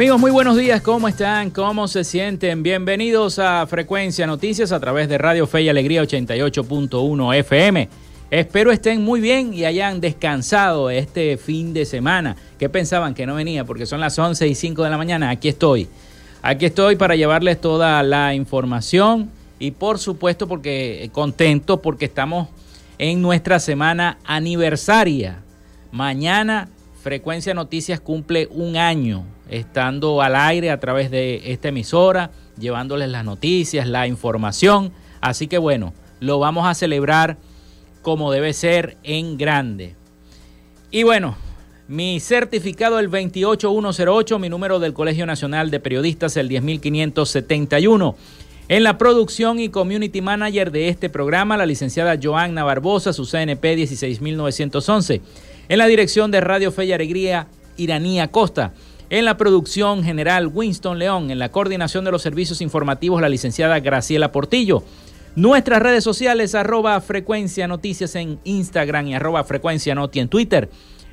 Amigos, muy buenos días, ¿cómo están? ¿Cómo se sienten? Bienvenidos a Frecuencia Noticias a través de Radio Fe y Alegría 88.1 FM. Espero estén muy bien y hayan descansado este fin de semana. ¿Qué pensaban que no venía? Porque son las 11 y 5 de la mañana. Aquí estoy. Aquí estoy para llevarles toda la información y por supuesto porque contento porque estamos en nuestra semana aniversaria. Mañana Frecuencia Noticias cumple un año estando al aire a través de esta emisora, llevándoles las noticias, la información. Así que bueno, lo vamos a celebrar como debe ser en grande. Y bueno, mi certificado el 28108, mi número del Colegio Nacional de Periodistas el 10571. En la producción y community manager de este programa, la licenciada Joanna Barbosa, su CNP 16911. En la dirección de Radio Fe y Alegría, Iranía Costa. En la producción general, Winston León. En la coordinación de los servicios informativos, la licenciada Graciela Portillo. Nuestras redes sociales, arroba frecuencia noticias en Instagram y arroba frecuencia noti en Twitter.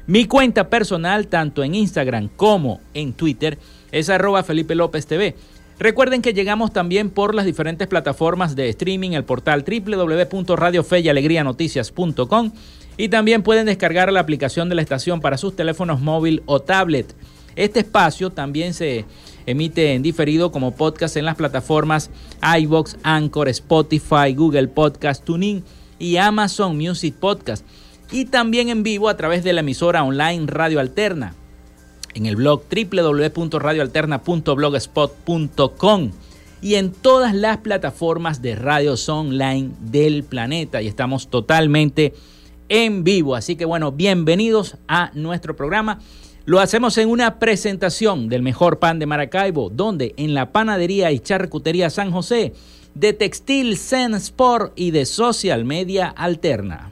Mi cuenta personal, tanto en Instagram como en Twitter, es arroba Felipe López TV. Recuerden que llegamos también por las diferentes plataformas de streaming, el portal www.radiofeyalegrianoticias.com y también pueden descargar la aplicación de la estación para sus teléfonos móvil o tablet. Este espacio también se emite en diferido como podcast en las plataformas iBox, Anchor, Spotify, Google Podcast, TuneIn y Amazon Music Podcast. Y también en vivo a través de la emisora online Radio Alterna en el blog www.radioalterna.blogspot.com y en todas las plataformas de radios online del planeta. Y estamos totalmente en vivo. Así que bueno, bienvenidos a nuestro programa. Lo hacemos en una presentación del mejor pan de Maracaibo, donde en la panadería y charcutería San José, de Textil Zen Sport y de Social Media Alterna.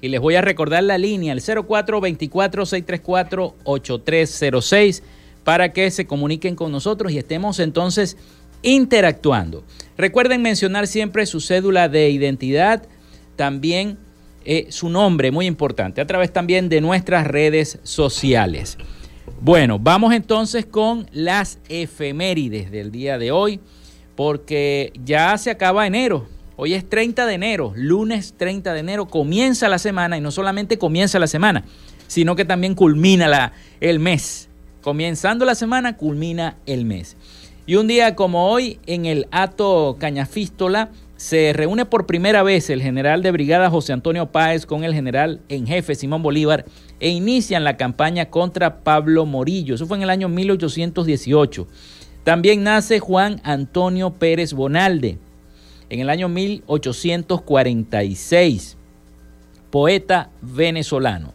y les voy a recordar la línea, el 0424-634-8306, para que se comuniquen con nosotros y estemos entonces interactuando. Recuerden mencionar siempre su cédula de identidad, también eh, su nombre, muy importante, a través también de nuestras redes sociales. Bueno, vamos entonces con las efemérides del día de hoy, porque ya se acaba enero, Hoy es 30 de enero, lunes 30 de enero, comienza la semana y no solamente comienza la semana, sino que también culmina el mes. Comenzando la semana, culmina el mes. Y un día como hoy, en el Ato Cañafístola, se reúne por primera vez el general de brigada José Antonio Páez con el general en jefe Simón Bolívar e inician la campaña contra Pablo Morillo. Eso fue en el año 1818. También nace Juan Antonio Pérez Bonalde, en el año 1846, poeta venezolano.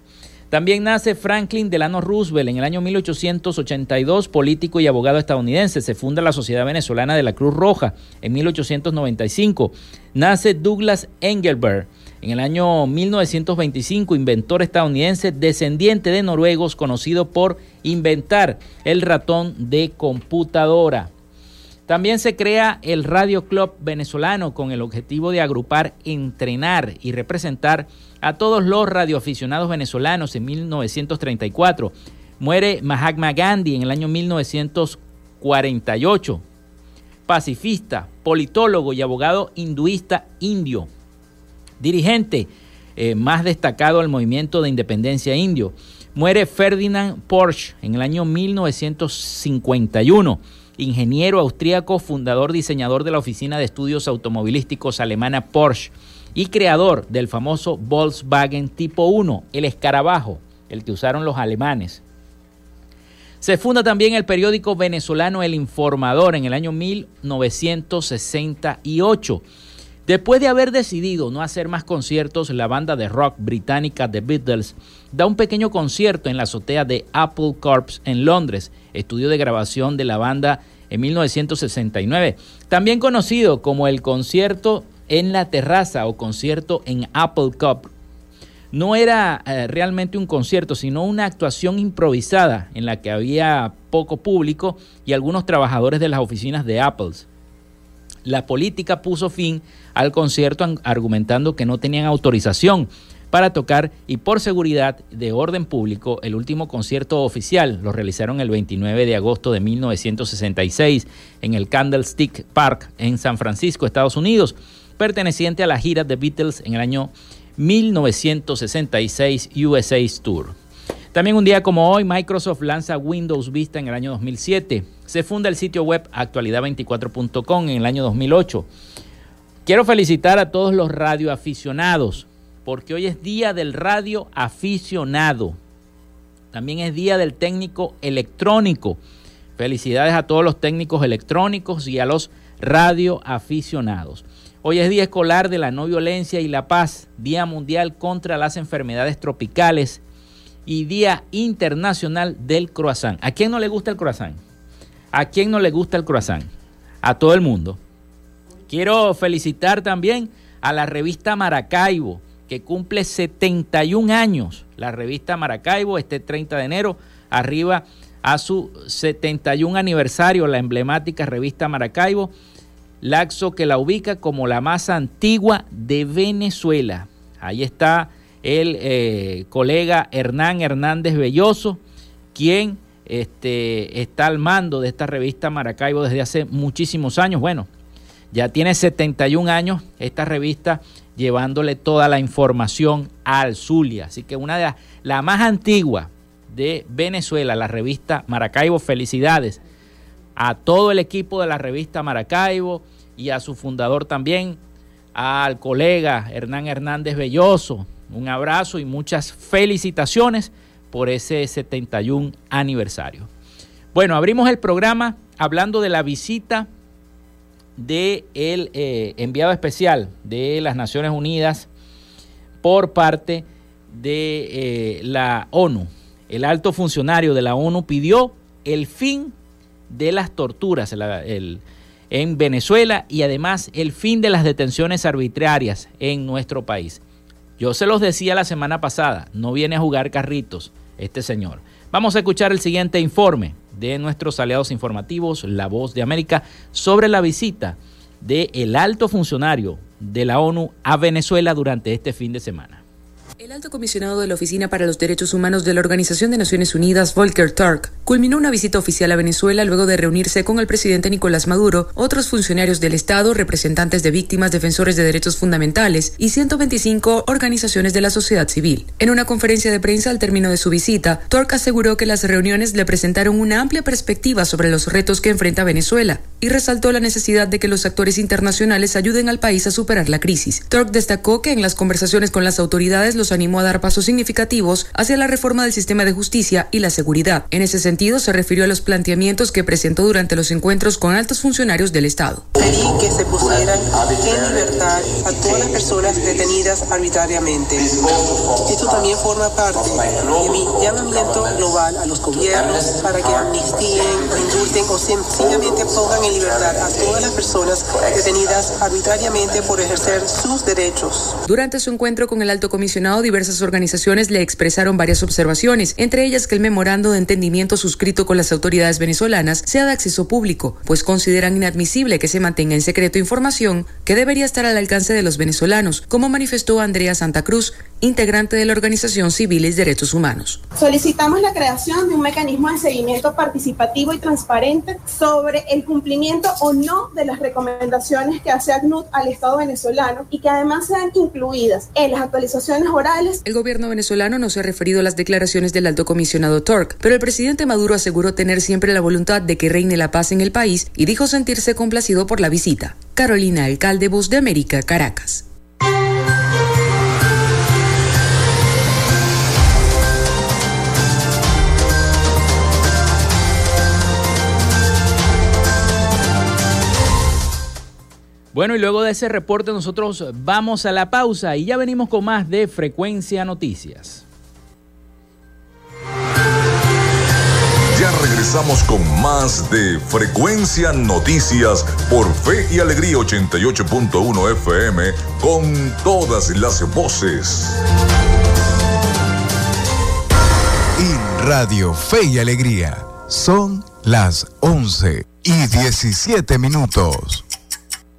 También nace Franklin Delano Roosevelt en el año 1882, político y abogado estadounidense. Se funda la Sociedad Venezolana de la Cruz Roja en 1895. Nace Douglas Engelberg en el año 1925, inventor estadounidense descendiente de noruegos, conocido por inventar el ratón de computadora. También se crea el Radio Club venezolano con el objetivo de agrupar, entrenar y representar a todos los radioaficionados venezolanos en 1934. Muere Mahatma Gandhi en el año 1948. Pacifista, politólogo y abogado hinduista indio. Dirigente eh, más destacado al movimiento de independencia indio. Muere Ferdinand Porsche en el año 1951 ingeniero austríaco, fundador diseñador de la oficina de estudios automovilísticos alemana Porsche y creador del famoso Volkswagen Tipo 1, el escarabajo, el que usaron los alemanes. Se funda también el periódico venezolano El Informador en el año 1968. Después de haber decidido no hacer más conciertos, la banda de rock británica The Beatles da un pequeño concierto en la azotea de Apple Corps en Londres, estudio de grabación de la banda en 1969, también conocido como el concierto en la terraza o concierto en Apple Corps. No era eh, realmente un concierto, sino una actuación improvisada en la que había poco público y algunos trabajadores de las oficinas de Apple. La política puso fin al concierto argumentando que no tenían autorización para tocar y por seguridad de orden público el último concierto oficial lo realizaron el 29 de agosto de 1966 en el Candlestick Park en San Francisco, Estados Unidos, perteneciente a la gira de Beatles en el año 1966 USA Tour. También un día como hoy, Microsoft lanza Windows Vista en el año 2007. Se funda el sitio web actualidad24.com en el año 2008. Quiero felicitar a todos los radioaficionados, porque hoy es día del radio aficionado. También es día del técnico electrónico. Felicidades a todos los técnicos electrónicos y a los radioaficionados. Hoy es Día Escolar de la No Violencia y la Paz, Día Mundial contra las Enfermedades Tropicales y Día Internacional del Croissant. ¿A quién no le gusta el croissant? ¿A quién no le gusta el croissant? A todo el mundo. Quiero felicitar también a la revista Maracaibo, que cumple 71 años. La revista Maracaibo, este 30 de enero, arriba a su 71 aniversario, la emblemática revista Maracaibo, Laxo que la ubica como la más antigua de Venezuela. Ahí está el eh, colega Hernán Hernández Belloso, quien este, está al mando de esta revista Maracaibo desde hace muchísimos años. Bueno, ya tiene 71 años esta revista llevándole toda la información al Zulia. Así que una de las la más antigua de Venezuela, la revista Maracaibo. Felicidades a todo el equipo de la revista Maracaibo y a su fundador también, al colega Hernán Hernández Belloso. Un abrazo y muchas felicitaciones por ese 71 aniversario. Bueno, abrimos el programa hablando de la visita del el eh, enviado especial de las Naciones Unidas por parte de eh, la ONU. El alto funcionario de la ONU pidió el fin de las torturas en Venezuela y además el fin de las detenciones arbitrarias en nuestro país. Yo se los decía la semana pasada, no viene a jugar carritos este señor. Vamos a escuchar el siguiente informe de nuestros aliados informativos, La Voz de América, sobre la visita del el alto funcionario de la ONU a Venezuela durante este fin de semana. El alto comisionado de la Oficina para los Derechos Humanos de la Organización de Naciones Unidas, Volker Turk, culminó una visita oficial a Venezuela luego de reunirse con el presidente Nicolás Maduro, otros funcionarios del Estado, representantes de víctimas, defensores de derechos fundamentales y 125 organizaciones de la sociedad civil. En una conferencia de prensa al término de su visita, Turk aseguró que las reuniones le presentaron una amplia perspectiva sobre los retos que enfrenta Venezuela y resaltó la necesidad de que los actores internacionales ayuden al país a superar la crisis. Turk destacó que en las conversaciones con las autoridades los animó a dar pasos significativos hacia la reforma del sistema de justicia y la seguridad. En ese sentido, se refirió a los planteamientos que presentó durante los encuentros con altos funcionarios del Estado. que se pusieran en libertad a todas las personas detenidas arbitrariamente. Esto también forma parte de mi llamamiento global a los gobiernos para que amnistíen, indulten o sencillamente pongan en libertad a todas las personas detenidas arbitrariamente por ejercer sus derechos. Durante su encuentro con el alto comisionado diversas organizaciones le expresaron varias observaciones, entre ellas que el memorando de entendimiento suscrito con las autoridades venezolanas sea de acceso público, pues consideran inadmisible que se mantenga en secreto información que debería estar al alcance de los venezolanos, como manifestó Andrea Santa Cruz, integrante de la organización Civiles Derechos Humanos. Solicitamos la creación de un mecanismo de seguimiento participativo y transparente sobre el cumplimiento o no de las recomendaciones que hace ACNUD al Estado venezolano y que además sean incluidas en las actualizaciones El gobierno venezolano no se ha referido a las declaraciones del alto comisionado Turk, pero el presidente Maduro aseguró tener siempre la voluntad de que reine la paz en el país y dijo sentirse complacido por la visita. Carolina Alcalde, Voz de América, Caracas. Bueno, y luego de ese reporte nosotros vamos a la pausa y ya venimos con más de Frecuencia Noticias. Ya regresamos con más de Frecuencia Noticias por Fe y Alegría 88.1 FM con todas las voces. Y Radio Fe y Alegría son las 11 y 17 minutos.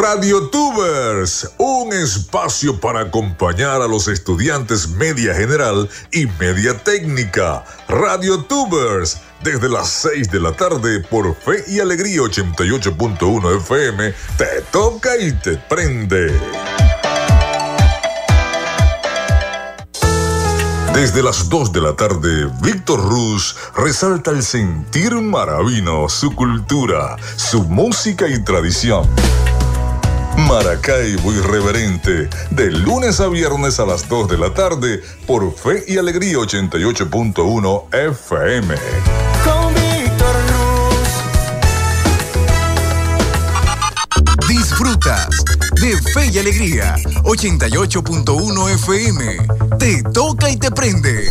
Radio Tubers, un espacio para acompañar a los estudiantes media general y media técnica. Radio Tubers, desde las 6 de la tarde por Fe y Alegría 88.1 FM, te toca y te prende. Desde las 2 de la tarde, Víctor Ruz resalta el sentir maravino, su cultura, su música y tradición. Maracaibo Irreverente, de lunes a viernes a las 2 de la tarde, por Fe y Alegría 88.1 FM. Con Víctor Ruz. Disfrutas de Fe y Alegría 88.1 FM. Te toca y te prende.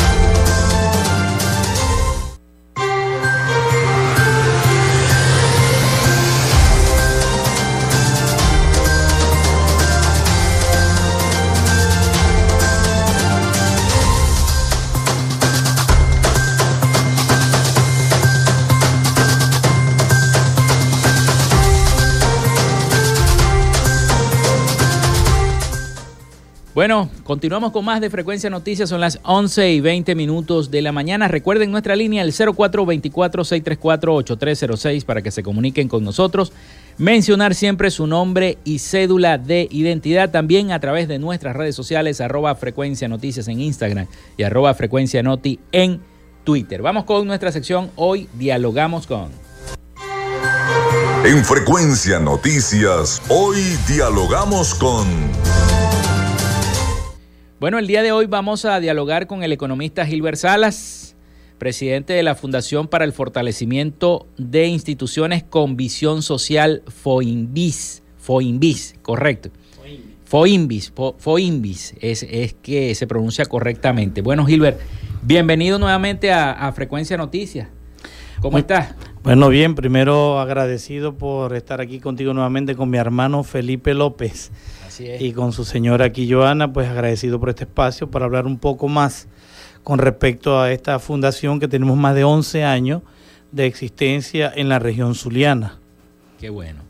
Bueno, continuamos con más de Frecuencia Noticias, son las 11 y 20 minutos de la mañana. Recuerden nuestra línea el 0424-634-8306 para que se comuniquen con nosotros. Mencionar siempre su nombre y cédula de identidad también a través de nuestras redes sociales, arroba Frecuencia Noticias en Instagram y arroba Frecuencia Noti en Twitter. Vamos con nuestra sección, hoy dialogamos con... En Frecuencia Noticias, hoy dialogamos con... Bueno, el día de hoy vamos a dialogar con el economista Gilbert Salas, presidente de la Fundación para el Fortalecimiento de Instituciones con Visión Social FOINVIS. FOINVIS, correcto. FOINVIS, FOINVIS, es, es que se pronuncia correctamente. Bueno, Gilbert, bienvenido nuevamente a, a Frecuencia Noticias. ¿Cómo estás? Bueno, bien, primero agradecido por estar aquí contigo nuevamente con mi hermano Felipe López y con su señora aquí, Joana, pues agradecido por este espacio para hablar un poco más con respecto a esta fundación que tenemos más de 11 años de existencia en la región zuliana. Qué bueno,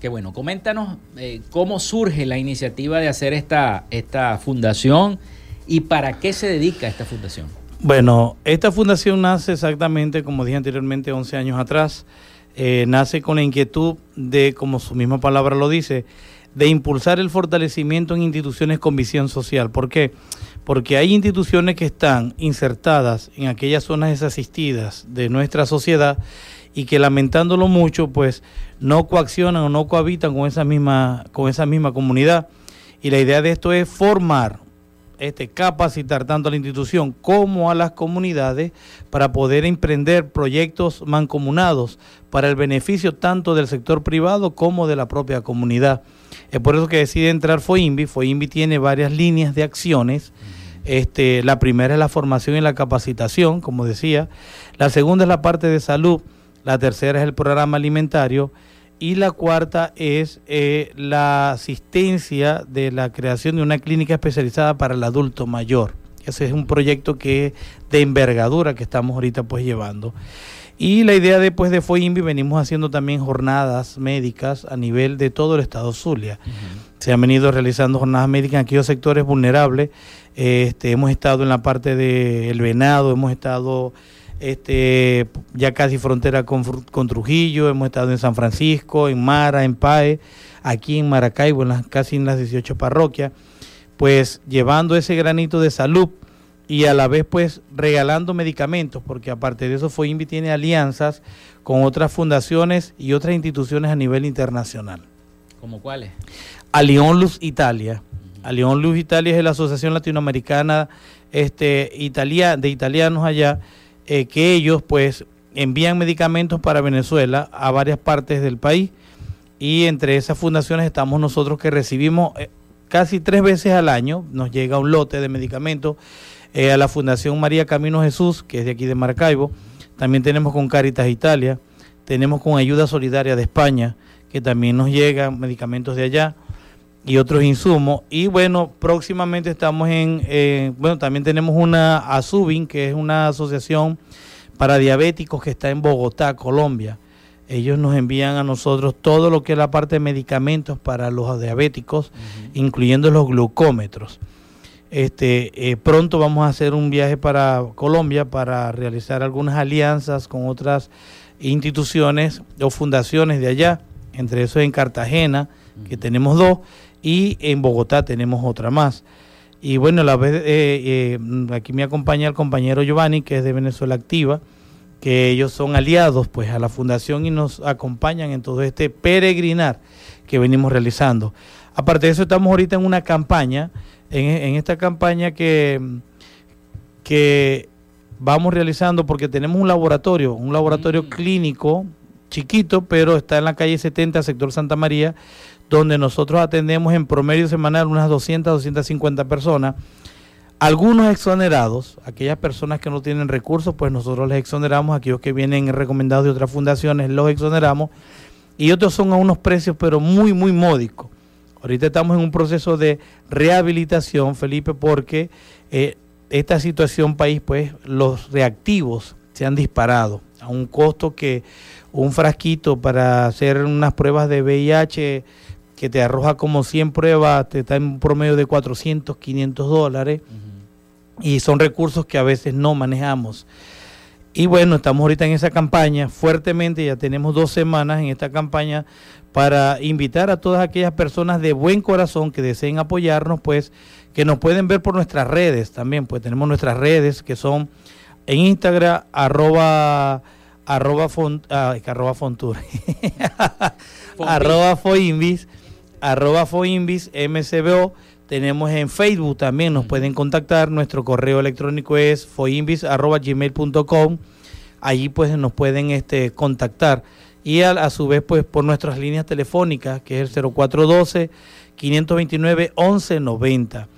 qué bueno. Coméntanos eh, cómo surge la iniciativa de hacer esta, esta fundación y para qué se dedica esta fundación. Bueno, esta fundación nace exactamente, como dije anteriormente, 11 años atrás. Eh, nace con la inquietud de, como su misma palabra lo dice, de impulsar el fortalecimiento en instituciones con visión social. ¿Por qué? Porque hay instituciones que están insertadas en aquellas zonas desasistidas de nuestra sociedad y que lamentándolo mucho, pues no coaccionan o no cohabitan con esa misma, con esa misma comunidad. Y la idea de esto es formar, este, capacitar tanto a la institución como a las comunidades para poder emprender proyectos mancomunados para el beneficio tanto del sector privado como de la propia comunidad. Es por eso que decide entrar FOINVI. FOINVI tiene varias líneas de acciones. Este, la primera es la formación y la capacitación, como decía. La segunda es la parte de salud. La tercera es el programa alimentario. Y la cuarta es eh, la asistencia de la creación de una clínica especializada para el adulto mayor. Ese es un proyecto que de envergadura que estamos ahorita pues llevando. Y la idea después de FOINVI venimos haciendo también jornadas médicas a nivel de todo el estado Zulia. Se han venido realizando jornadas médicas en aquellos sectores vulnerables. Este, hemos estado en la parte del venado, hemos estado este, ya casi frontera con, con, Trujillo, hemos estado en San Francisco, en Mara, en Pae, aquí en Maracaibo, en las, casi en las 18 parroquias, pues llevando ese granito de salud y a la vez pues regalando medicamentos, porque aparte de eso FOINVI tiene alianzas con otras fundaciones y otras instituciones a nivel internacional. ¿Como cuáles? Alión Luz Italia. Alión Luz Italia es la Asociación Latinoamericana este, Italia, de Italianos allá, eh, que ellos pues envían medicamentos para Venezuela a varias partes del país. Y entre esas fundaciones estamos nosotros que recibimos eh, casi tres veces al año, nos llega un lote de medicamentos eh, a la Fundación María Camino Jesús, que es de aquí de Maracaibo. También tenemos con Caritas Italia, tenemos con Ayuda Solidaria de España, que también nos llegan medicamentos de allá y otros insumos. Y bueno, próximamente estamos en, eh, bueno, también tenemos una ASUBIN, que es una asociación para diabéticos que está en Bogotá, Colombia. Ellos nos envían a nosotros todo lo que es la parte de medicamentos para los diabéticos, incluyendo los glucómetros. Este, eh, pronto vamos a hacer un viaje para Colombia para realizar algunas alianzas con otras instituciones o fundaciones de allá, entre eso en Cartagena, que tenemos dos, y en Bogotá tenemos otra más. Y bueno, la vez, eh, eh, aquí me acompaña el compañero Giovanni, que es de Venezuela Activa, que ellos son aliados pues a la fundación y nos acompañan en todo este peregrinar que venimos realizando. Aparte de eso, estamos ahorita en una campaña, en, esta campaña que, que vamos realizando porque tenemos un laboratorio, un laboratorio mm. clínico chiquito, pero está en la calle 70, sector Santa María, donde nosotros atendemos en promedio semanal unas 200, 250 personas. Algunos exonerados, aquellas personas que no tienen recursos, pues nosotros les exoneramos, aquellos que vienen recomendados de otras fundaciones los exoneramos, y otros son a unos precios pero muy, muy módicos. Ahorita estamos en un proceso de rehabilitación, Felipe, porque eh, esta situación país, pues los reactivos se han disparado a un costo que un frasquito para hacer unas pruebas de VIH que te arroja como 100 pruebas, te está en un promedio de 400, 500 dólares. Y son recursos que a veces no manejamos. Y bueno, estamos ahorita en esa campaña fuertemente, ya tenemos dos semanas en esta campaña para invitar a todas aquellas personas de buen corazón que deseen apoyarnos, pues que nos pueden ver por nuestras redes también, pues tenemos nuestras redes que son en Instagram, arroba, arroba, font, arroba fontur, arroba foinvis, arroba foinvis, mcbo, tenemos en Facebook también, nos pueden contactar, nuestro correo electrónico es foinvis arroba gmail.com, allí pues nos pueden este, contactar. Y a, a, su vez pues por nuestras líneas telefónicas que es el 0412 529 1190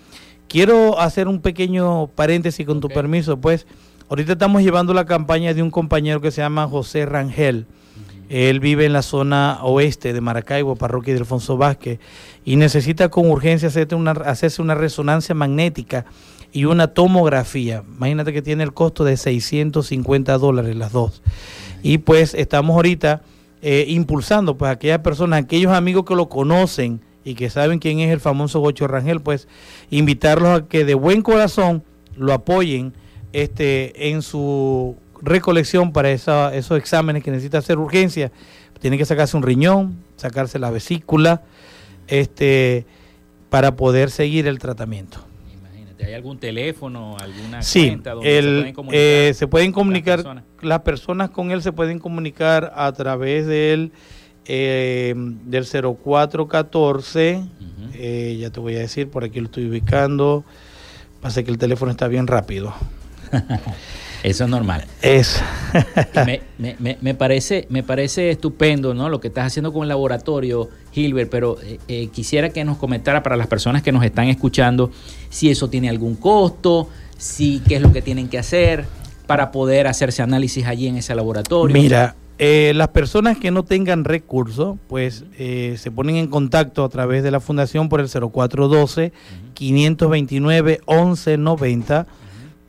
Quiero hacer un pequeño paréntesis con tu permiso, pues. Ahorita estamos llevando la campaña de un compañero que se llama José Rangel. Él vive en la zona oeste de Maracaibo, parroquia de Alfonso Vázquez, y necesita con urgencia hacerse una, resonancia magnética y una tomografía. Imagínate que tiene el costo de 650 dólares las dos. Y pues estamos ahorita eh, impulsando pues a aquellas personas, aquellos amigos que lo conocen, y que saben quién es el famoso Gocho Rangel, pues invitarlos a que de buen corazón lo apoyen este, en su recolección para esos exámenes que necesita hacer urgencia. Tiene que sacarse un riñón, sacarse la vesícula, este, para poder seguir el tratamiento. Imagínate, ¿hay algún teléfono, alguna cuenta donde se pueden comunicar? Eh, se pueden comunicar, las personas? las personas con él se pueden comunicar a través de él eh, del 0414, eh, ya te voy a decir, por aquí lo estoy ubicando, pasa que el teléfono está bien rápido. Eso es normal. Es. me, parece, me parece estupendo ¿no? lo que estás haciendo con el laboratorio, Gilbert, pero eh, quisiera que nos comentara para las personas que nos están escuchando si eso tiene algún costo, si qué es lo que tienen que hacer para poder hacerse análisis allí en ese laboratorio. Mira, eh, las personas que no tengan recursos, pues eh, se ponen en contacto a través de la fundación por el 0412-529-1190.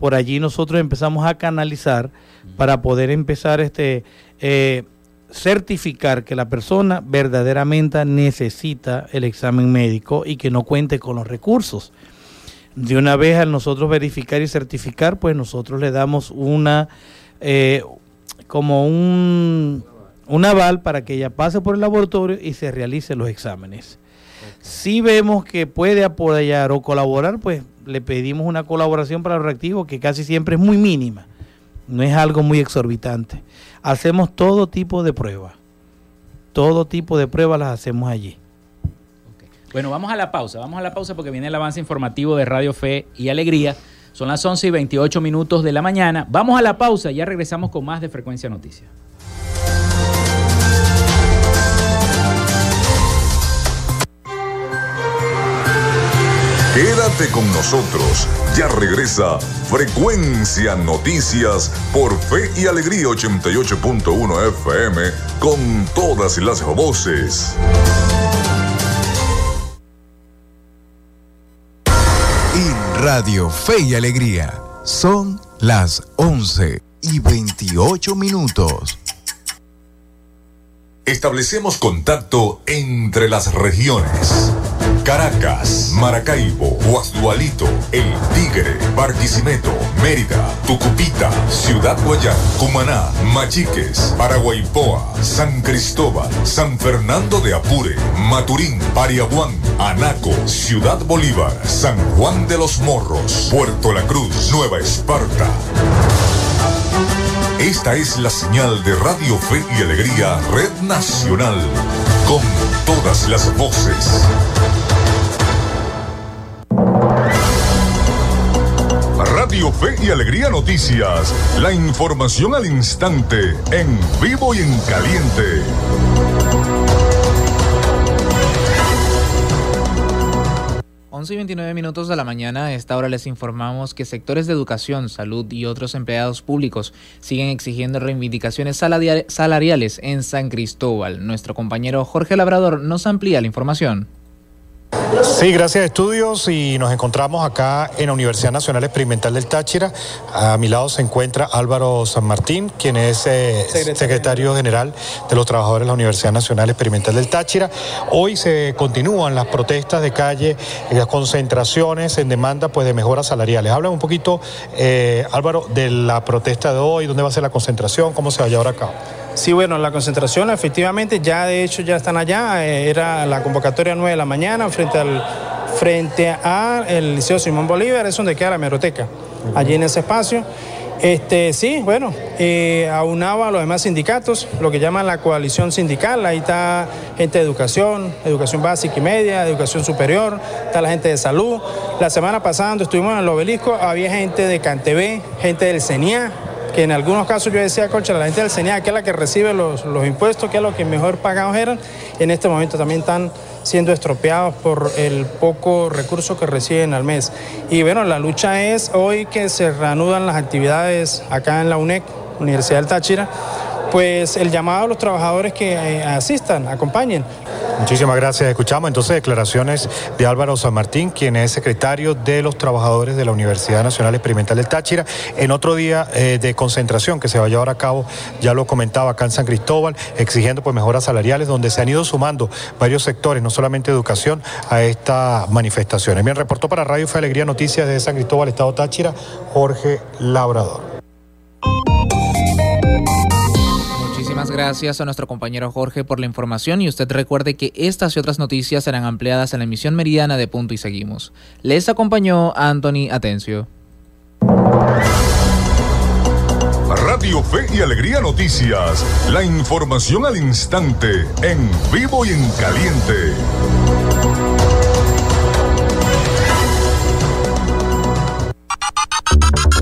Por allí nosotros empezamos a canalizar para poder empezar este eh, certificar que la persona verdaderamente necesita el examen médico y que no cuente con los recursos. De una vez al nosotros verificar y certificar, pues nosotros le damos una como un, un aval para que ella pase por el laboratorio y se realice los exámenes. Si vemos que puede apoyar o colaborar, pues le pedimos una colaboración para los reactivos que casi siempre es muy mínima, no es algo muy exorbitante. Hacemos todo tipo de pruebas, todo tipo de pruebas las hacemos allí. Bueno, vamos a la pausa, vamos a la pausa porque viene el avance informativo de Radio Fe y Alegría. Son las 11 y 28 minutos de la mañana. Vamos a la pausa ya regresamos con más de Frecuencia Noticias. Quédate con nosotros. Ya regresa Frecuencia Noticias por Fe y Alegría 88.1 FM con todas las voces. Radio Fe y Alegría. Son las 11 y 28 minutos. Establecemos contacto entre las regiones. Caracas, Maracaibo, Guasdualito, El Tigre, Barquisimeto, Mérida, Tucupita, Ciudad Guayán, Cumaná, Machiques, Paraguaypoa, San Cristóbal, San Fernando de Apure, Maturín, Pariaguán, Anaco, Ciudad Bolívar, San Juan de los Morros, Puerto La Cruz, Nueva Esparta. Esta es la señal de Radio Fe y Alegría Red Nacional, con todas las voces. Radio Fe y Alegría Noticias, la información al instante, en vivo y en caliente. 11 y 29 minutos de la mañana, a esta hora les informamos que sectores de educación, salud y otros empleados públicos siguen exigiendo reivindicaciones salariales en San Cristóbal. Nuestro compañero Jorge Labrador nos amplía la información. Sí, gracias estudios y nos encontramos acá en la Universidad Nacional Experimental del Táchira. A mi lado se encuentra Álvaro San Martín, quien es eh, secretario. general de los trabajadores de la Universidad Nacional Experimental del Táchira. Hoy se continúan las protestas de calle, las concentraciones en demanda pues, de mejoras salariales. Habla un poquito, eh, Álvaro, de la protesta de hoy, dónde va a ser la concentración, cómo se va a llevar a cabo. Sí, bueno, la concentración efectivamente ya de hecho ya están allá. Eh, era la convocatoria 9 de la mañana frente al frente a el Liceo Simón Bolívar, es donde queda la meroteca, allí en ese espacio. Este, sí, bueno, eh, aunaba a los demás sindicatos, lo que llaman la coalición sindical, ahí está gente de educación, educación básica y media, educación superior, está la gente de salud. La semana pasada, cuando estuvimos en el obelisco, había gente de Cantebé, gente del CENIA, que en algunos casos yo decía, concha, la gente del CENIA, que es la que recibe los, impuestos, que es lo que mejor pagados eran, en este momento también están siendo estropeados por el poco recurso que reciben al mes. Y bueno, la lucha es hoy que se reanudan las actividades acá en la UNEC, Universidad del Táchira, pues el llamado a los trabajadores que eh, asistan, acompañen. Muchísimas gracias. Escuchamos entonces declaraciones de Álvaro San Martín, quien es secretario de los trabajadores de la Universidad Nacional Experimental del Táchira, en otro día eh, de concentración que se va a llevar a cabo, ya lo comentaba acá en San Cristóbal, exigiendo pues mejoras salariales, donde se han ido sumando varios sectores, no solamente educación, a estas manifestaciones. Bien, reportó para Radio Fe Alegría Noticias de San Cristóbal, Estado Táchira, Jorge Labrador. Gracias a nuestro compañero Jorge por la información y usted recuerde que estas y otras noticias serán ampliadas en la emisión meridiana de Punto y Seguimos. Les acompañó Anthony Atencio. Radio Fe y Alegría Noticias, la información al instante, en vivo y en caliente.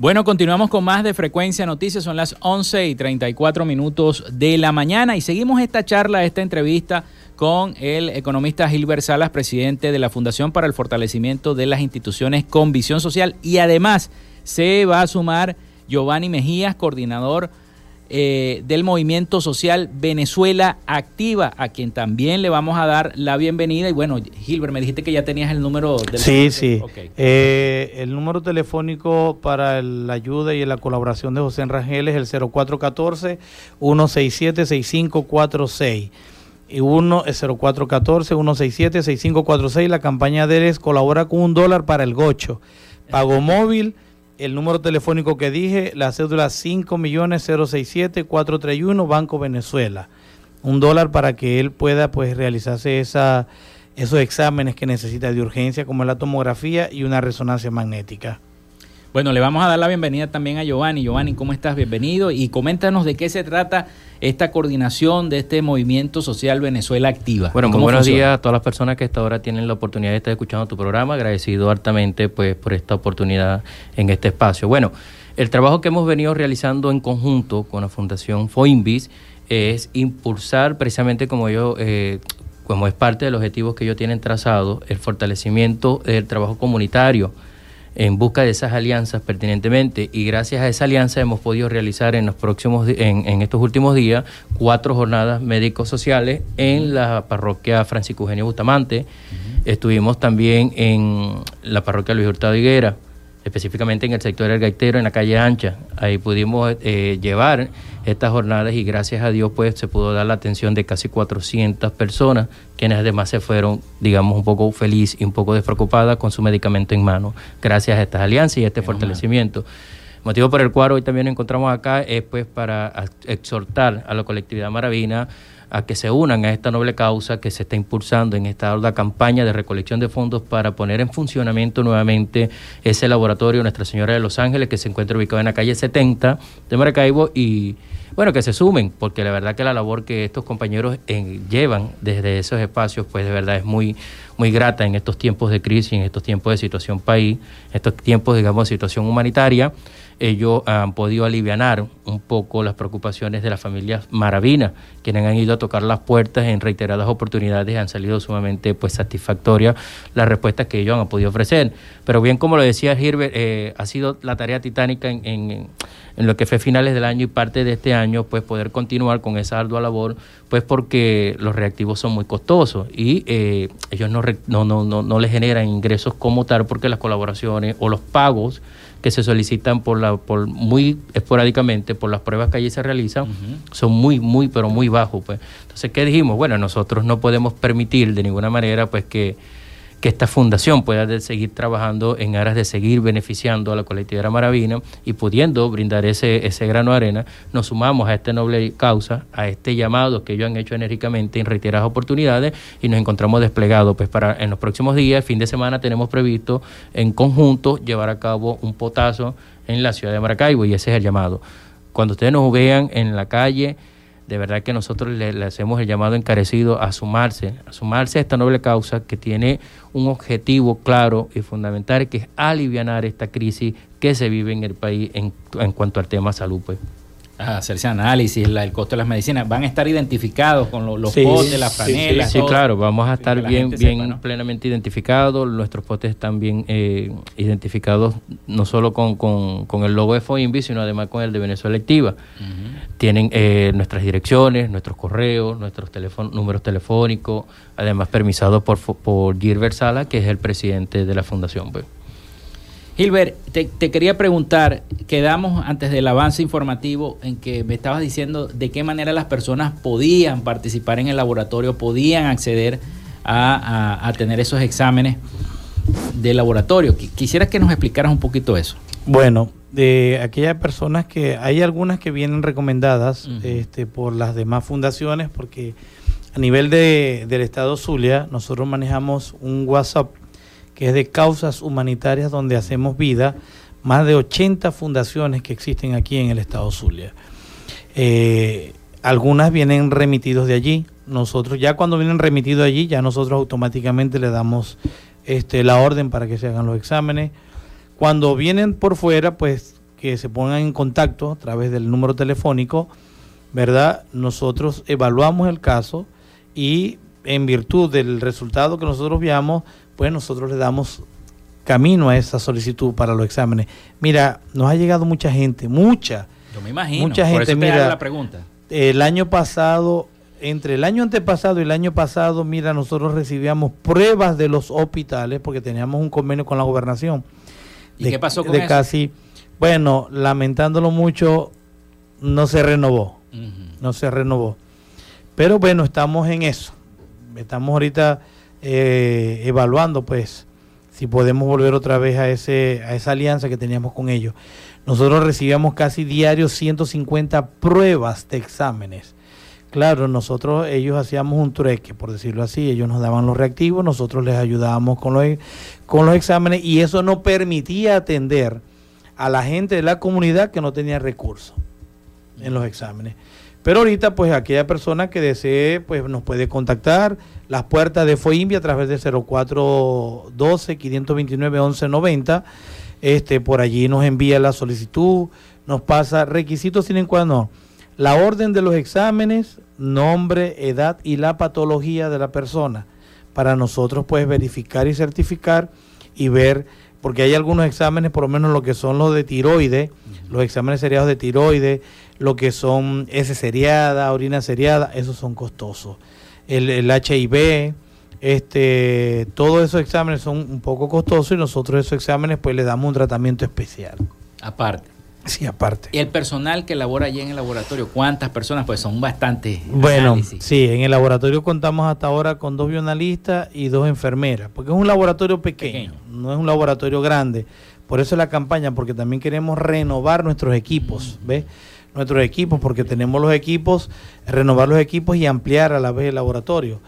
Bueno, continuamos con más de Frecuencia Noticias. Son las 11 y 34 minutos de la mañana y seguimos esta charla, esta entrevista con el economista Gilbert Salas, presidente de la Fundación para el Fortalecimiento de las Instituciones con Visión Social. Y además se va a sumar Giovanni Mejías, coordinador eh, del movimiento social Venezuela Activa, a quien también le vamos a dar la bienvenida. Y bueno, Gilbert, me dijiste que ya tenías el número del... Sí, sí. Eh, el número telefónico para la ayuda y la colaboración de José Rangel es el 0414-167-6546 y uno es 0414-167-6546. La campaña de él es colabora con un dólar para el gocho. Pago móvil, el número telefónico que dije, la cédula 5.067-431, Banco Venezuela. Un dólar para que él pueda pues realizarse esa, esos exámenes que necesita de urgencia, como la tomografía y una resonancia magnética. Bueno, le vamos a dar la bienvenida también a Giovanni. Giovanni, ¿cómo estás? Bienvenido y coméntanos de qué se trata esta coordinación de este movimiento social Venezuela Activa. Bueno, muy buenos días a todas las personas que hasta ahora tienen la oportunidad de estar escuchando tu programa. Agradecido hartamente pues por esta oportunidad en este espacio. Bueno, el trabajo que hemos venido realizando en conjunto con la Fundación Foinbis es impulsar precisamente como yo eh, como es parte del objetivo que ellos tienen trazado, el fortalecimiento del trabajo comunitario en busca de esas alianzas pertinentemente. Y gracias a esa alianza hemos podido realizar en los próximos en, estos últimos días cuatro jornadas médicos sociales en la parroquia Francisco Eugenio Bustamante. Estuvimos también en la parroquia Luis Hurtado Higuera específicamente en el sector del Gaitero, en la calle Ancha. Ahí pudimos eh, llevar estas jornadas y gracias a Dios pues se pudo dar la atención de casi 400 personas, quienes además se fueron, digamos, un poco feliz y un poco despreocupadas con su medicamento en mano, gracias a estas alianzas y a este fortalecimiento. motivo por el cual hoy también nos encontramos acá es pues para exhortar a la colectividad maravina a que se unan a esta noble causa que se está impulsando en esta campaña de recolección de fondos para poner en funcionamiento nuevamente ese laboratorio Nuestra Señora de los Ángeles que se encuentra ubicado en la calle 70 de Maracaibo y bueno, que se sumen, porque la verdad que la labor que estos compañeros eh, llevan desde esos espacios, pues de verdad es muy, muy grata en estos tiempos de crisis, en estos tiempos de situación país, estos tiempos, digamos, de situación humanitaria ellos han podido aliviar un poco las preocupaciones de las familias maravinas, quienes han ido a tocar las puertas en reiteradas oportunidades han salido sumamente pues, satisfactorias las respuestas que ellos han podido ofrecer. Pero bien, como lo decía Gilbert, eh, ha sido la tarea titánica en, en, lo que fue finales del año y parte de este año, pues poder continuar con esa ardua labor, pues porque los reactivos son muy costosos y eh, ellos no, no, no, no, no les generan ingresos como tal porque las colaboraciones o los pagos que se solicitan por la por muy esporádicamente por las pruebas que allí se realizan son muy muy pero muy bajos pues. Entonces qué dijimos bueno nosotros no podemos permitir de ninguna manera pues que que esta fundación pueda seguir trabajando en aras de seguir beneficiando a la colectividad maravina y pudiendo brindar ese, ese grano de arena, nos sumamos a esta noble causa, a este llamado que ellos han hecho enérgicamente en reiteradas oportunidades y nos encontramos desplegados. Pues para en los próximos días, fin de semana, tenemos previsto en conjunto llevar a cabo un potazo en la ciudad de Maracaibo y ese es el llamado. Cuando ustedes nos vean en la calle, de verdad que nosotros le, hacemos el llamado encarecido a sumarse, a sumarse a esta noble causa que tiene un objetivo claro y fundamental, que es aliviar esta crisis que se vive en el país en, en cuanto al tema salud. Pues hacerse análisis, el costo de las medicinas, van a estar identificados con los, potes, las franelas. Sí, claro, vamos a estar bien, bien plenamente identificados, nuestros potes están bien eh, identificados no solo con, con, el logo de FOINVI, sino además con el de Venezuela Activa. Tienen eh, nuestras direcciones, nuestros correos, nuestros números telefónicos, además permisados por, por Gilbert Sala, que es el presidente de la fundación. Pues. Gilbert, te, quería preguntar, quedamos antes del avance informativo en que me estabas diciendo de qué manera las personas podían participar en el laboratorio, podían acceder a, tener esos exámenes de laboratorio. Quisiera que nos explicaras un poquito eso. Bueno, de aquellas personas que hay algunas que vienen recomendadas este, por las demás fundaciones, porque a nivel de, del Estado Zulia nosotros manejamos un WhatsApp que es de causas humanitarias donde hacemos vida, más de 80 fundaciones que existen aquí en el estado Zulia. Eh, algunas vienen remitidos de allí. Nosotros ya cuando vienen remitidos allí, ya nosotros automáticamente le damos este, la orden para que se hagan los exámenes. Cuando vienen por fuera, pues que se pongan en contacto a través del número telefónico, ¿verdad? Nosotros evaluamos el caso y en virtud del resultado que nosotros veamos, pues nosotros le damos camino a esa solicitud para los exámenes. Mira, nos ha llegado mucha gente, mucha. Yo me imagino. Mucha gente, mira, la pregunta. El año pasado, entre el año antepasado y el año pasado, mira, nosotros recibíamos pruebas de los hospitales porque teníamos un convenio con la gobernación. ¿Y qué pasó con de casi, bueno, lamentándolo mucho, no se renovó. No se renovó. Pero bueno, estamos en eso. Estamos ahorita eh, evaluando pues si podemos volver otra vez a, ese, a esa alianza que teníamos con ellos. Nosotros recibíamos casi diarios 150 pruebas de exámenes. Claro, nosotros, ellos hacíamos un trueque, por decirlo así, ellos nos daban los reactivos, nosotros les ayudábamos con los, con los exámenes y eso no permitía atender a la gente de la comunidad que no tenía recursos en los exámenes. Pero ahorita, pues aquella persona que desee, pues nos puede contactar. Las puertas de FOIMBI a través de 0412-529-1190. Este, por allí nos envía la solicitud, nos pasa requisitos sin encuadro. La orden de los exámenes, nombre, edad y la patología de la persona. Para nosotros, pues, verificar y certificar y ver, porque hay algunos exámenes, por lo menos lo que son los de tiroides, los exámenes seriados de tiroides, lo que son S seriada, orina seriada, esos son costosos. El, el HIV, este, todos esos exámenes son un poco costosos y nosotros esos exámenes pues le damos un tratamiento especial. Aparte. Sí, aparte. ¿Y el personal que labora allí en el laboratorio? ¿Cuántas personas? Pues son bastantes. Bueno, sí, en el laboratorio contamos hasta ahora con dos bionalistas y dos enfermeras, porque es un laboratorio pequeño, no es un laboratorio grande. Por eso es la campaña, porque también queremos renovar nuestros equipos, ¿ves? Nuestros equipos, porque tenemos los equipos, renovar los equipos y ampliar a la vez el laboratorio.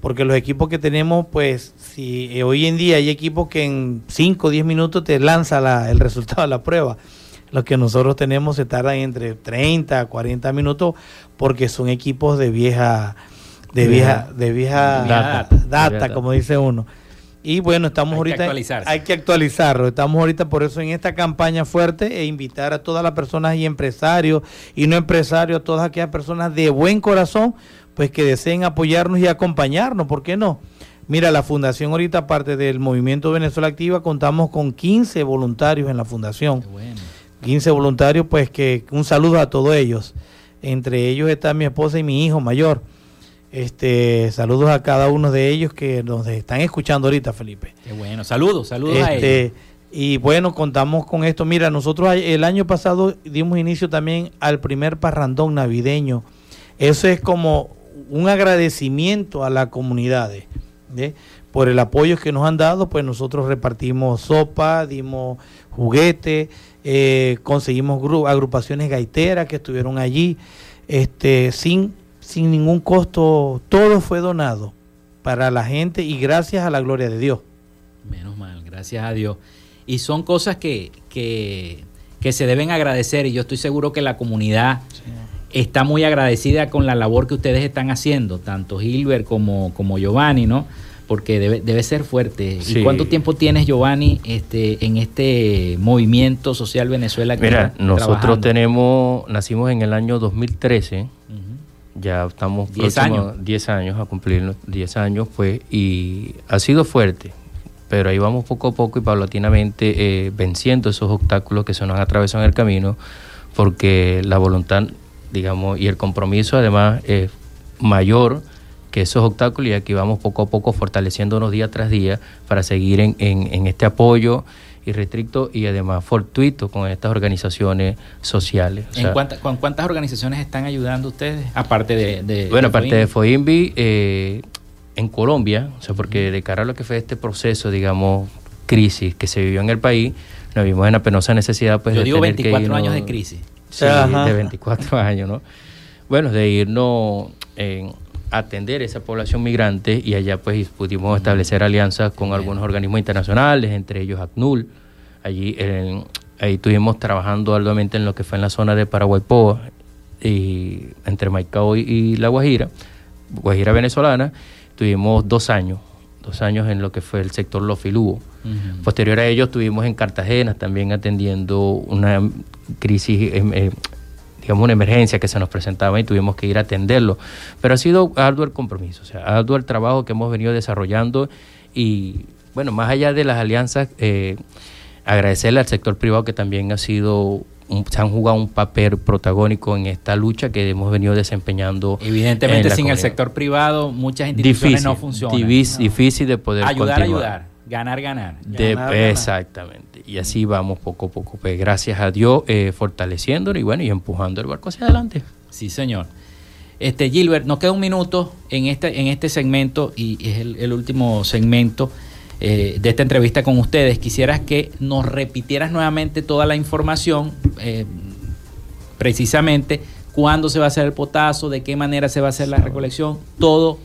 Porque los equipos que tenemos, pues, si eh, hoy en día hay equipos que en 5 o 10 minutos te lanza el resultado de la prueba. Los que nosotros tenemos se tardan entre 30 a 40 minutos porque son equipos de vieja, de vieja, de vieja data, data como dice uno. Y bueno, estamos ahorita. hay que actualizarlo. Estamos ahorita por eso en esta campaña fuerte e invitar a todas las personas y empresarios y no empresarios, a todas aquellas personas de buen corazón, pues que deseen apoyarnos y acompañarnos. ¿Por qué no? Mira, la fundación ahorita, aparte del Movimiento Venezuela Activa, contamos con 15 voluntarios en la fundación. 15 voluntarios, pues que un saludo a todos ellos. Entre ellos está mi esposa y mi hijo mayor. Este, saludos a cada uno de ellos que nos están escuchando ahorita, Felipe. Qué bueno, saludos, saludos a este, ellos. Y bueno, contamos con esto. Mira, nosotros el año pasado dimos inicio también al primer parrandón navideño. Eso es como un agradecimiento a las comunidades por el apoyo que nos han dado. Pues nosotros repartimos sopa, dimos juguetes, eh, conseguimos agrupaciones gaiteras que estuvieron allí, este, sin sin ningún costo, todo fue donado para la gente y gracias a la gloria de Dios. Menos mal, gracias a Dios. Y son cosas que, que, se deben agradecer y yo estoy seguro que la comunidad está muy agradecida con la labor que ustedes están haciendo, tanto Gilbert como, como Giovanni, ¿no? Porque debe, debe ser fuerte. ¿Y cuánto tiempo tienes, Giovanni, este, en este movimiento social Venezuela? Mira, nosotros tenemos, nacimos en el año 2013 ya estamos 10 años. 10 años a cumplir 10 años, pues, y ha sido fuerte, pero ahí vamos poco a poco y paulatinamente eh, venciendo esos obstáculos que se nos atravesado en el camino, porque la voluntad, digamos, y el compromiso además es mayor que esos obstáculos y aquí vamos poco a poco fortaleciéndonos día tras día para seguir en, en, en este apoyo irrestricto y además fortuito con estas organizaciones sociales. ¿En ¿Con cuántas organizaciones están ayudando ustedes? Aparte de... bueno, aparte de FOIMBI, eh, en Colombia, o sea, porque de cara a lo que fue este proceso, digamos, crisis que se vivió en el país, nos vimos en la penosa necesidad pues Yo digo 24 años de crisis. Sí, de 24 años, ¿no? Bueno, de irnos en atender esa población migrante y allá pues pudimos establecer alianzas con algunos organismos internacionales, entre ellos ACNUL. Allí ahí estuvimos trabajando arduamente en lo que fue en la zona de Paraguaypoa y entre Maicao y, La Guajira, Guajira venezolana, tuvimos dos años, dos años en lo que fue el sector Lofilúo. Posterior a ello estuvimos en Cartagena también atendiendo una crisis eh, eh, digamos, una emergencia que se nos presentaba y tuvimos que ir a atenderlo. Pero ha sido arduo el compromiso, o sea, arduo el trabajo que hemos venido desarrollando y, bueno, más allá de las alianzas, eh, agradecerle al sector privado que también ha sido se han jugado un papel protagónico en esta lucha que hemos venido desempeñando. Evidentemente, sin el sector privado, muchas instituciones no funcionan. Difícil, de poder ayudar, ayudar, ganar, ganar. Exactamente y así vamos poco a poco, pues gracias a Dios, eh, fortaleciéndolo y bueno, y empujando el barco hacia adelante. Sí, señor. Este, Gilbert, nos queda un minuto en este, en este segmento y es el, último segmento eh, de esta entrevista con ustedes. Quisieras que nos repitieras nuevamente toda la información, eh, precisamente cuándo se va a hacer el potazo, de qué manera se va a hacer la recolección, todo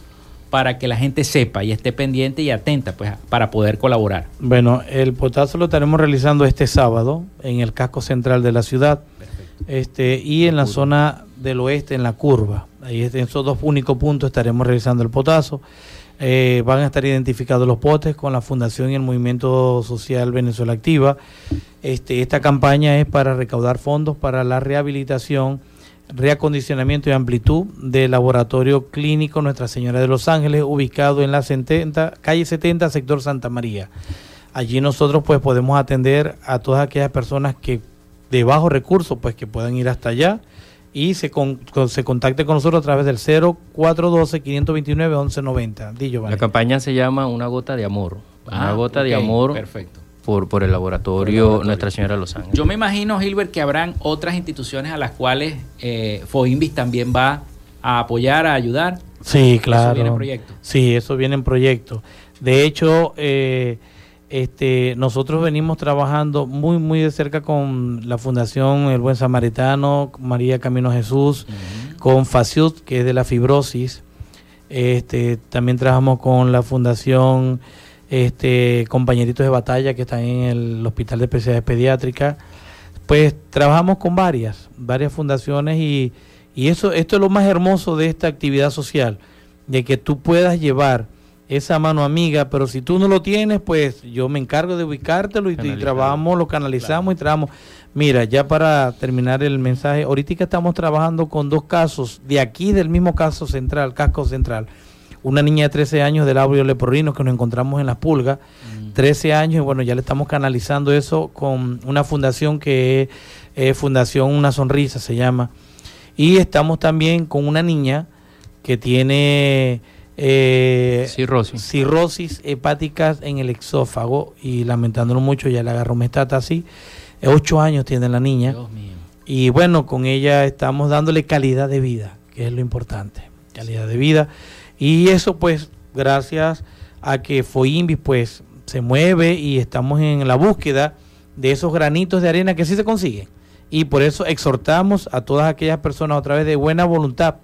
para que la gente sepa y esté pendiente y atenta pues, para poder colaborar. Bueno, el potazo lo estaremos realizando este sábado en el casco central de la ciudad este y en la zona del oeste, en la curva. Ahí en esos dos únicos puntos estaremos realizando el potazo. Eh, van a estar identificados los potes con la Fundación y el Movimiento Social Venezuela Activa. Este, esta campaña es para recaudar fondos para la rehabilitación reacondicionamiento y amplitud del laboratorio clínico Nuestra Señora de los Ángeles, ubicado en la 70, calle 70, sector Santa María. Allí nosotros pues podemos atender a todas aquellas personas que de bajos recursos pues que puedan ir hasta allá y se, se contacte con nosotros a través del 0412-529-1190. La campaña se llama Una gota de amor. Una ah, gota de amor. Perfecto por, por el laboratorio, Nuestra Señora de los Ángeles. Yo me imagino, Gilbert, que habrán otras instituciones a las cuales eh, FOINVIS también va a apoyar, a ayudar. Sí, claro. Eso viene en proyecto. Sí, eso viene en proyecto. De hecho, eh, este, nosotros venimos trabajando muy, muy de cerca con la Fundación El Buen Samaritano, María Camino Jesús, con FACIUT, que es de la fibrosis. Este, también trabajamos con la Fundación este, compañeritos de batalla que están en el Hospital de Especialidades Pediátricas. Pues trabajamos con varias, varias fundaciones y, y eso, esto es lo más hermoso de esta actividad social, de que tú puedas llevar esa mano amiga, pero si tú no lo tienes, pues yo me encargo de ubicártelo y, trabajamos, lo canalizamos y trabajamos. Mira, ya para terminar el mensaje, ahorita estamos trabajando con dos casos de aquí del mismo caso central, casco central una niña de 13 años del audio leporrino que nos encontramos en las pulgas, 13 mm. años, y bueno, ya le estamos canalizando eso con una fundación que es Fundación Una Sonrisa, se llama. Y estamos también con una niña que tiene eh, cirrosis. cirrosis hepática en el exófago y lamentándolo mucho ya le agarró metástasis. Ocho años tiene la niña. Y bueno, con ella estamos dándole calidad de vida, que es lo importante. Calidad de vida. Y eso pues gracias a que FOIMBI pues se mueve y estamos en la búsqueda de esos granitos de arena que sí se consiguen. Y por eso exhortamos a todas aquellas personas a través de buena voluntad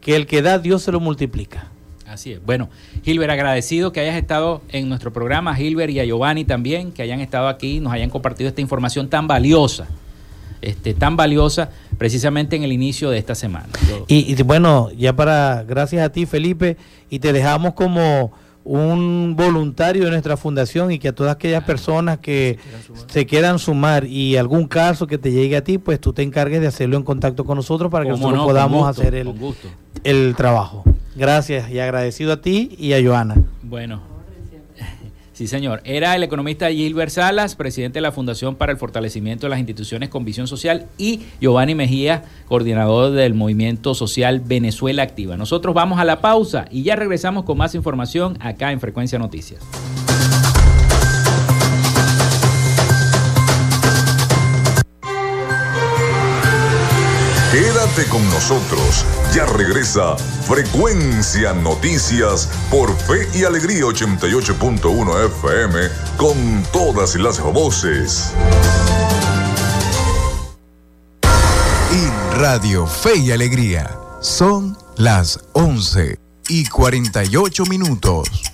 que el que da Dios se lo multiplica. Así es. Bueno, Gilbert, agradecido que hayas estado en nuestro programa, Gilbert y a Giovanni también, que hayan estado aquí, nos hayan compartido esta información tan valiosa este, tan valiosa precisamente en el inicio de esta semana. Y, bueno, ya para, gracias a ti Felipe, y te dejamos como un voluntario de nuestra fundación y que a todas aquellas personas que se quieran sumar y algún caso que te llegue a ti, pues tú te encargues de hacerlo en contacto con nosotros para que nosotros podamos hacer el, el trabajo. Gracias y agradecido a ti y a Joana. Bueno, Sí, señor. Era el economista Gilbert Salas, presidente de la Fundación para el Fortalecimiento de las Instituciones con Visión Social, y Giovanni Mejía, coordinador del Movimiento Social Venezuela Activa. Nosotros vamos a la pausa y ya regresamos con más información acá en Frecuencia Noticias. Quédate con nosotros. Ya regresa Frecuencia Noticias por Fe y Alegría 88.1 FM con todas las voces. Y Radio Fe y Alegría son las 11 y 48 minutos.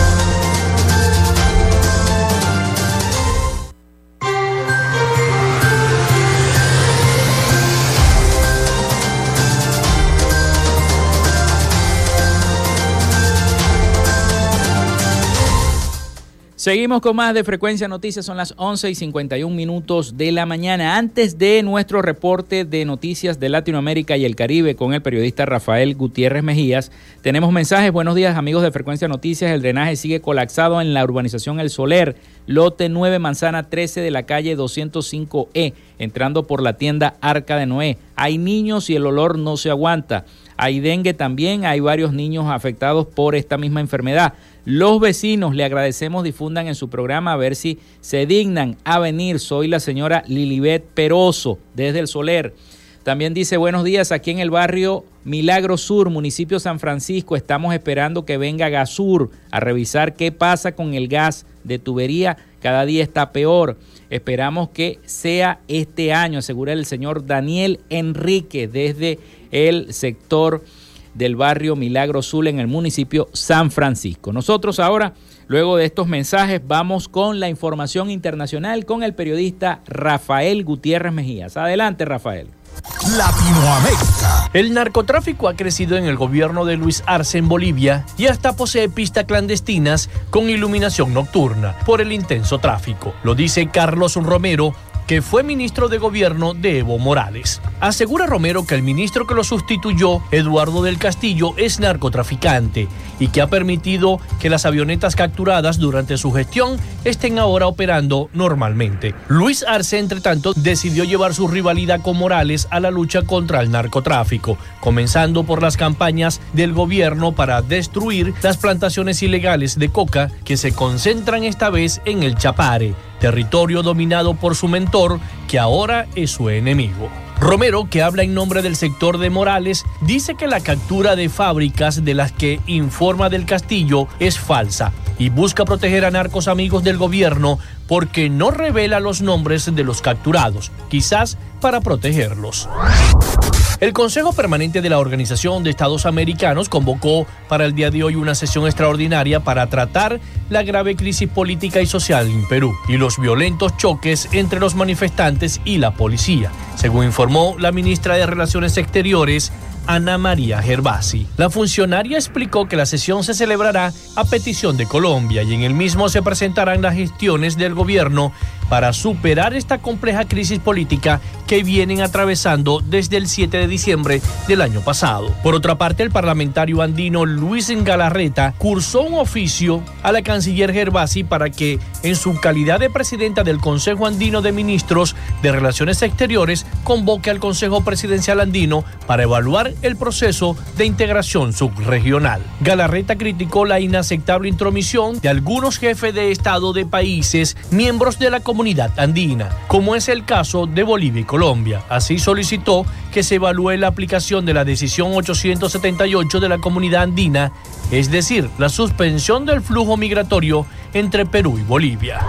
Seguimos con más de Frecuencia Noticias, son las 11 y 51 minutos de la mañana. Antes de nuestro reporte de noticias de Latinoamérica y el Caribe con el periodista Rafael Gutiérrez Mejías, tenemos mensajes. Buenos días amigos de Frecuencia Noticias, el drenaje sigue colapsado en la urbanización El Soler, lote 9, manzana 13 de la calle 205E, entrando por la tienda Arca de Noé. Hay niños y el olor no se aguanta. Hay dengue también, hay varios niños afectados por esta misma enfermedad. Los vecinos le agradecemos difundan en su programa a ver si se dignan a venir. Soy la señora Lilibet Peroso desde el Soler. También dice buenos días aquí en el barrio Milagro Sur, municipio San Francisco. Estamos esperando que venga Gasur a revisar qué pasa con el gas de tubería. Cada día está peor. Esperamos que sea este año, asegura el señor Daniel Enrique desde el sector del barrio Milagro Sur en el municipio San Francisco. Nosotros ahora, luego de estos mensajes, vamos con la información internacional con el periodista Rafael Gutiérrez Mejías. Adelante, Rafael. Latinoamérica. El narcotráfico ha crecido en el gobierno de Luis Arce en Bolivia y hasta posee pistas clandestinas con iluminación nocturna por el intenso tráfico. Lo dice Carlos Romero, que fue ministro de gobierno de Evo Morales. Asegura Romero que el ministro que lo sustituyó, Eduardo del Castillo, es narcotraficante y que ha permitido que las avionetas capturadas durante su gestión estén ahora operando normalmente. Luis Arce, entre tanto, decidió llevar su rivalidad con Morales a la lucha contra el narcotráfico, comenzando por las campañas del gobierno para destruir las plantaciones ilegales de coca que se concentran esta vez en el Chapare territorio dominado por su mentor, que ahora es su enemigo. Romero, que habla en nombre del sector de Morales, dice que la captura de fábricas de las que informa del Castillo es falsa y busca proteger a narcos amigos del gobierno porque no revela los nombres de los capturados, quizás para protegerlos. El Consejo Permanente de la Organización de Estados Americanos convocó para el día de hoy una sesión extraordinaria para tratar la grave crisis política y social en Perú y los violentos choques entre los manifestantes y la policía, según informó la ministra de Relaciones Exteriores, Ana María Gervasi. La funcionaria explicó que la sesión se celebrará a petición de Colombia y en el mismo se presentarán las gestiones del gobierno para superar esta compleja crisis política que vienen atravesando desde el 7 de diciembre del año pasado. Por otra parte, el parlamentario andino Luis Galarreta cursó un oficio a la canciller Gervasi para que, en su calidad de presidenta del Consejo Andino de Ministros de Relaciones Exteriores, convoque al Consejo Presidencial Andino para evaluar el proceso de integración subregional. Galarreta criticó la inaceptable intromisión de algunos jefes de Estado de países miembros de la comunidad andina, como es el caso de Bolivia y Colombia. Así solicitó que se evalúe la aplicación de la decisión 878 de la comunidad andina, es decir, la suspensión del flujo migratorio entre Perú y Bolivia.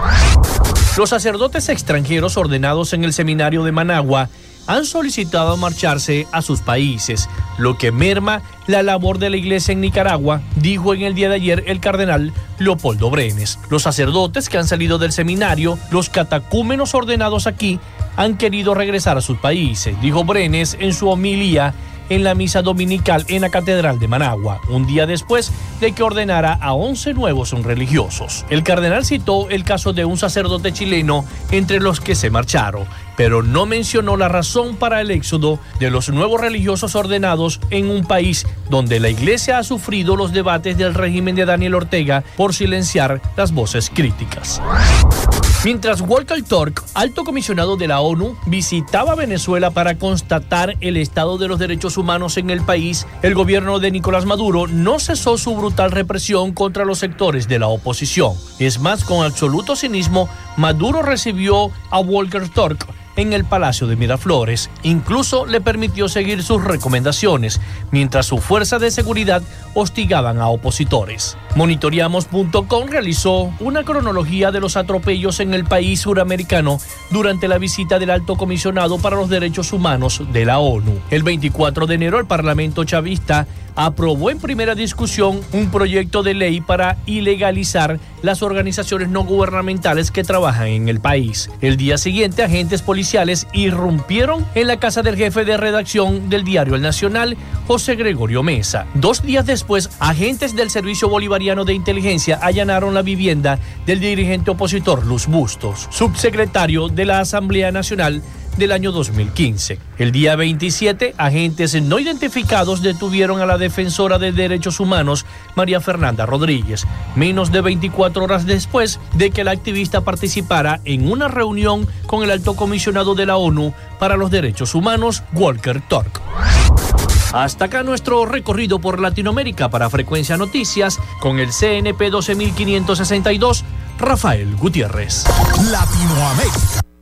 Los sacerdotes extranjeros ordenados en el seminario de Managua han solicitado marcharse a sus países, lo que merma la labor de la iglesia en Nicaragua, dijo en el día de ayer el cardenal Leopoldo Brenes. Los sacerdotes que han salido del seminario, los catacúmenos ordenados aquí, han querido regresar a sus países, dijo Brenes en su homilía en la misa dominical en la Catedral de Managua, un día después de que ordenara a 11 nuevos religiosos. El cardenal citó el caso de un sacerdote chileno entre los que se marcharon, pero no mencionó la razón para el éxodo de los nuevos religiosos ordenados en un país donde la iglesia ha sufrido los debates del régimen de Daniel Ortega por silenciar las voces críticas. Mientras Walker Turk, alto comisionado de la ONU, visitaba Venezuela para constatar el estado de los derechos humanos en el país, el gobierno de Nicolás Maduro no cesó su brutal represión contra los sectores de la oposición. Es más, con absoluto cinismo, Maduro recibió a Walker Turk en el Palacio de Miraflores. Incluso le permitió seguir sus recomendaciones, mientras su fuerza de seguridad hostigaban a opositores. Monitoreamos.com realizó una cronología de los atropellos en el país suramericano durante la visita del alto comisionado para los derechos humanos de la ONU. El 24 de enero el Parlamento chavista aprobó en primera discusión un proyecto de ley para ilegalizar las organizaciones no gubernamentales que trabajan en el país. El día siguiente, agentes policiales irrumpieron en la casa del jefe de redacción del diario El Nacional, José Gregorio Mesa. Dos días después, agentes del Servicio Bolivariano de Inteligencia allanaron la vivienda del dirigente opositor Luz Bustos, subsecretario de la Asamblea Nacional del año 2015. El día 27, agentes no identificados detuvieron a la defensora de derechos humanos, María Fernanda Rodríguez, menos de 24 horas después de que la activista participara en una reunión con el alto comisionado de la ONU para los Derechos Humanos, Walker Turk. Hasta acá nuestro recorrido por Latinoamérica para Frecuencia Noticias con el CNP 12562, Rafael Gutiérrez. Latinoamérica.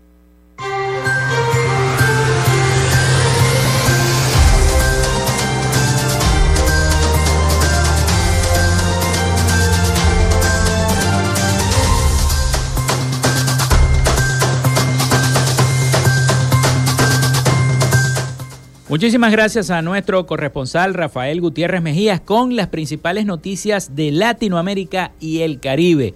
Muchísimas gracias a nuestro corresponsal Rafael Gutiérrez Mejías con las principales noticias de Latinoamérica y el Caribe.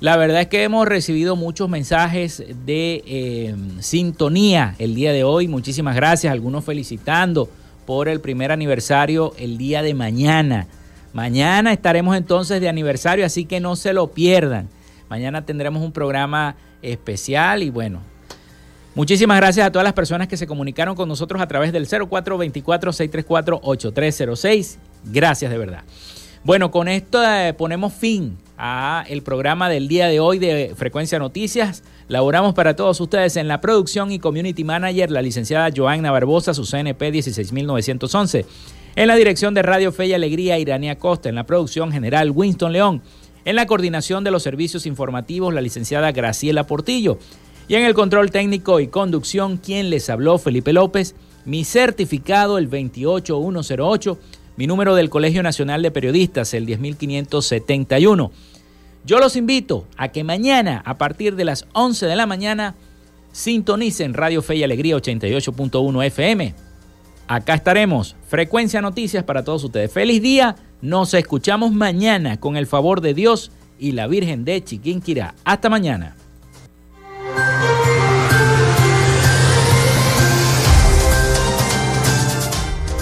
La verdad es que hemos recibido muchos mensajes de eh, sintonía el día de hoy. Muchísimas gracias, algunos felicitando por el primer aniversario el día de mañana. Mañana estaremos entonces de aniversario, así que no se lo pierdan. Mañana tendremos un programa especial y bueno, Muchísimas gracias a todas las personas que se comunicaron con nosotros a través del 0424-634-8306. Gracias de verdad. Bueno, con esto eh, ponemos fin a el programa del día de hoy de Frecuencia Noticias. Laboramos para todos ustedes en la producción y community manager la licenciada Joanna Barbosa, su CNP 16911. En la dirección de Radio Fe y Alegría, Irania Costa. En la producción general, Winston León. En la coordinación de los servicios informativos, la licenciada Graciela Portillo. Y en el control técnico y conducción, quien les habló, Felipe López, mi certificado, el 28108, mi número del Colegio Nacional de Periodistas, el 10571. Yo los invito a que mañana, a partir de las 11 de la mañana, sintonicen Radio Fe y Alegría 88.1 FM. Acá estaremos. Frecuencia Noticias para todos ustedes. Feliz día. Nos escuchamos mañana con el favor de Dios y la Virgen de Chiquinquirá. Hasta mañana.